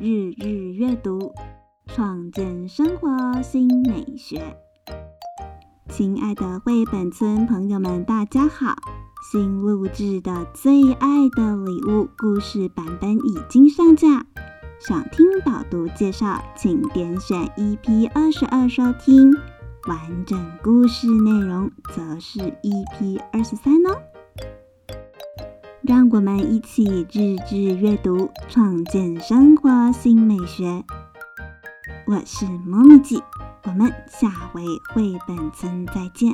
日日阅读，创建生活新美学。亲爱的绘本村朋友们，大家好！新录制的《最爱的礼物》故事版本已经上架，想听导读介绍，请点选 EP 二十二收听。完整故事内容则是 EP 二十三哦。让我们一起日日阅读，创建生活新美学。我是猫咪姐，我们下回绘本村再见。